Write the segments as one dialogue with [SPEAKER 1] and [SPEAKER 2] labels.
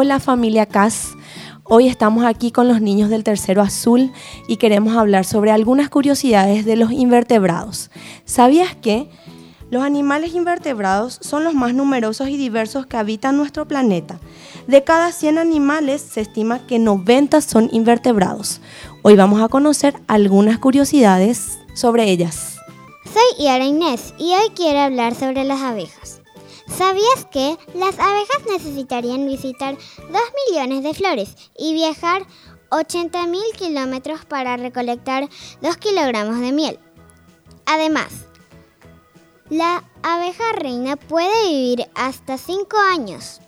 [SPEAKER 1] Hola familia CAS. Hoy estamos aquí con los niños del tercero azul y queremos hablar sobre algunas curiosidades de los invertebrados. ¿Sabías que los animales invertebrados son los más numerosos y diversos que habitan nuestro planeta? De cada 100 animales se estima que 90 son invertebrados. Hoy vamos a conocer algunas curiosidades sobre ellas.
[SPEAKER 2] Soy Iara Inés y hoy quiero hablar sobre las abejas. ¿Sabías que las abejas necesitarían visitar 2 millones de flores y viajar 80 mil kilómetros para recolectar 2 kilogramos de miel? Además, la abeja reina puede vivir hasta 5 años.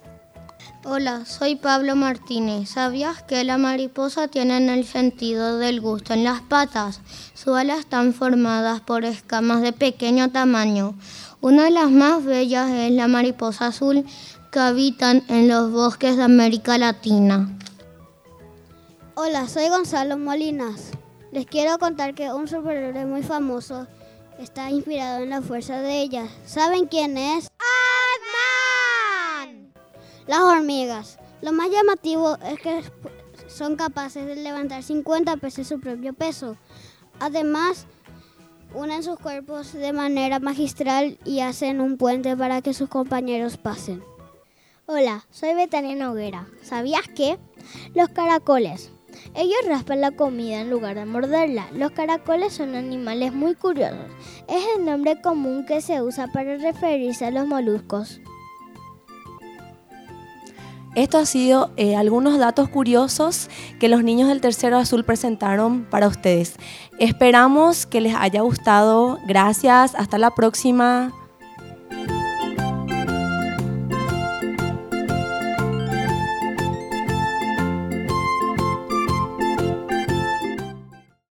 [SPEAKER 3] Hola, soy Pablo Martínez. ¿Sabías que la mariposa tiene el sentido del gusto en las patas? Sus alas están formadas por escamas de pequeño tamaño. Una de las más bellas es la mariposa azul que habitan en los bosques de América Latina.
[SPEAKER 4] Hola, soy Gonzalo Molinas. Les quiero contar que un superhéroe muy famoso está inspirado en la fuerza de ella. ¿Saben quién es? Las hormigas. Lo más llamativo es que son capaces de levantar 50 veces su propio peso. Además, unen sus cuerpos de manera magistral y hacen un puente para que sus compañeros pasen.
[SPEAKER 5] Hola, soy Betania Noguera. ¿Sabías que? Los caracoles. Ellos raspan la comida en lugar de morderla. Los caracoles son animales muy curiosos. Es el nombre común que se usa para referirse a los moluscos.
[SPEAKER 1] Esto ha sido eh, algunos datos curiosos que los niños del Tercero Azul presentaron para ustedes. Esperamos que les haya gustado. Gracias. Hasta la próxima.